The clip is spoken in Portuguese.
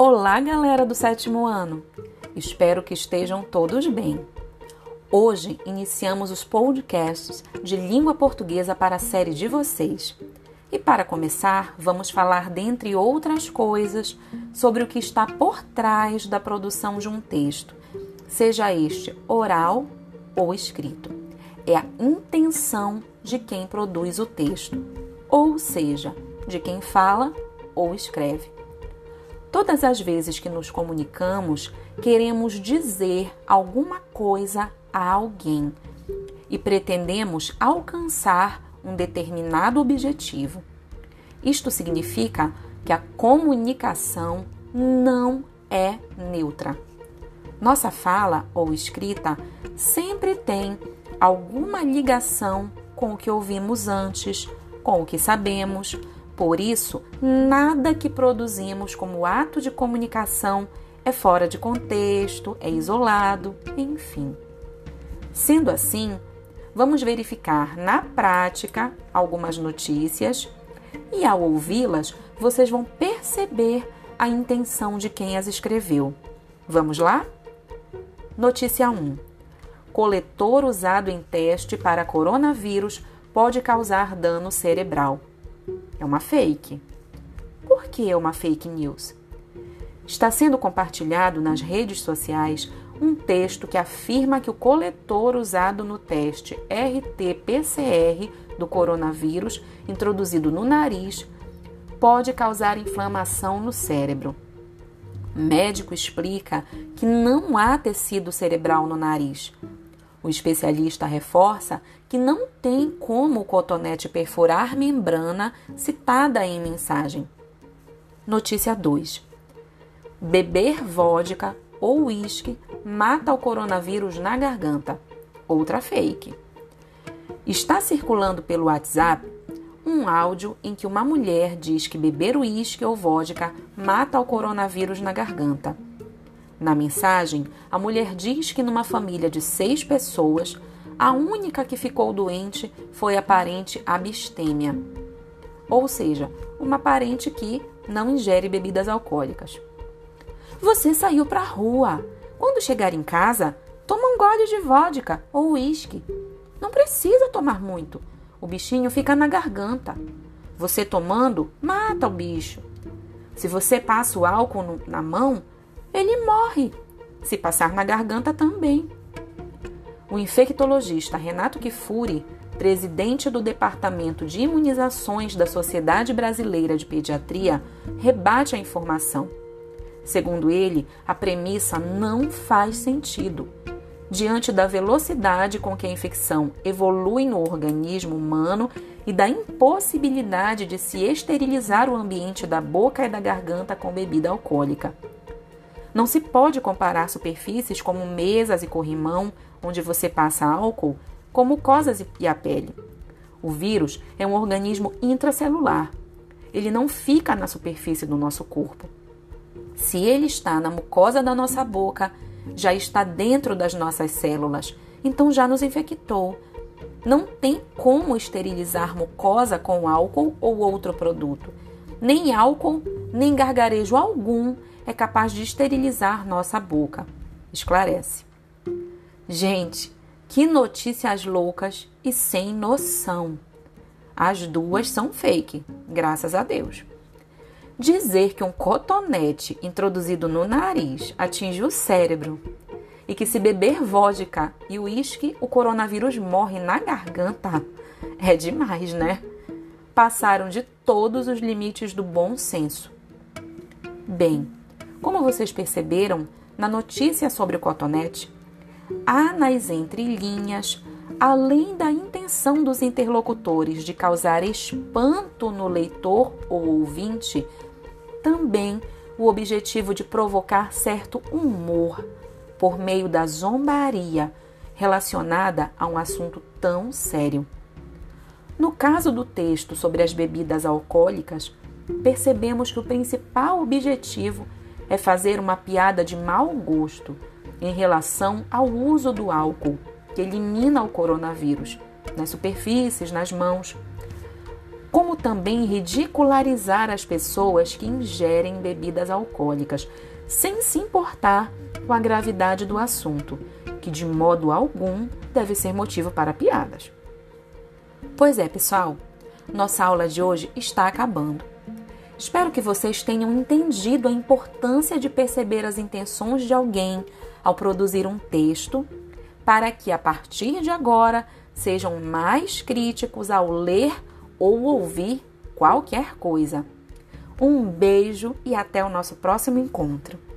Olá, galera do sétimo ano! Espero que estejam todos bem. Hoje iniciamos os podcasts de língua portuguesa para a série de vocês. E para começar, vamos falar, dentre outras coisas, sobre o que está por trás da produção de um texto, seja este oral ou escrito. É a intenção de quem produz o texto, ou seja, de quem fala ou escreve. Todas as vezes que nos comunicamos, queremos dizer alguma coisa a alguém e pretendemos alcançar um determinado objetivo. Isto significa que a comunicação não é neutra. Nossa fala ou escrita sempre tem alguma ligação com o que ouvimos antes, com o que sabemos, por isso, nada que produzimos como ato de comunicação é fora de contexto, é isolado, enfim. Sendo assim, vamos verificar na prática algumas notícias e, ao ouvi-las, vocês vão perceber a intenção de quem as escreveu. Vamos lá? Notícia 1. Coletor usado em teste para coronavírus pode causar dano cerebral. É uma fake. Por que é uma fake news? Está sendo compartilhado nas redes sociais um texto que afirma que o coletor usado no teste RT-PCR do coronavírus, introduzido no nariz, pode causar inflamação no cérebro. Médico explica que não há tecido cerebral no nariz, o especialista reforça que não tem como o cotonete perfurar membrana citada em mensagem. Notícia 2. Beber vodka ou uísque mata o coronavírus na garganta. Outra fake. Está circulando pelo WhatsApp um áudio em que uma mulher diz que beber uísque ou vodka mata o coronavírus na garganta. Na mensagem, a mulher diz que numa família de seis pessoas, a única que ficou doente foi a parente abstêmia, ou seja, uma parente que não ingere bebidas alcoólicas. Você saiu para a rua. Quando chegar em casa, toma um gole de vodka ou uísque. Não precisa tomar muito. O bichinho fica na garganta. Você tomando, mata o bicho. Se você passa o álcool na mão, ele morre. Se passar na garganta também. O infectologista Renato Kifuri, presidente do Departamento de Imunizações da Sociedade Brasileira de Pediatria, rebate a informação. Segundo ele, a premissa não faz sentido. Diante da velocidade com que a infecção evolui no organismo humano e da impossibilidade de se esterilizar o ambiente da boca e da garganta com bebida alcoólica. Não se pode comparar superfícies como mesas e corrimão, onde você passa álcool, com mucosas e a pele. O vírus é um organismo intracelular. Ele não fica na superfície do nosso corpo. Se ele está na mucosa da nossa boca, já está dentro das nossas células, então já nos infectou. Não tem como esterilizar mucosa com álcool ou outro produto. Nem álcool, nem gargarejo algum é capaz de esterilizar nossa boca. Esclarece. Gente, que notícias loucas e sem noção. As duas são fake, graças a Deus. Dizer que um cotonete introduzido no nariz atinge o cérebro e que se beber vodka e uísque o coronavírus morre na garganta é demais, né? Passaram de todos os limites do bom senso. Bem, como vocês perceberam, na notícia sobre o cotonete, há nas entrelinhas, além da intenção dos interlocutores de causar espanto no leitor ou ouvinte, também o objetivo de provocar certo humor por meio da zombaria relacionada a um assunto tão sério. No caso do texto sobre as bebidas alcoólicas, percebemos que o principal objetivo é fazer uma piada de mau gosto em relação ao uso do álcool, que elimina o coronavírus nas superfícies, nas mãos. como também ridicularizar as pessoas que ingerem bebidas alcoólicas, sem se importar com a gravidade do assunto, que de modo algum deve ser motivo para piadas. Pois é, pessoal, nossa aula de hoje está acabando. Espero que vocês tenham entendido a importância de perceber as intenções de alguém ao produzir um texto, para que a partir de agora sejam mais críticos ao ler ou ouvir qualquer coisa. Um beijo e até o nosso próximo encontro.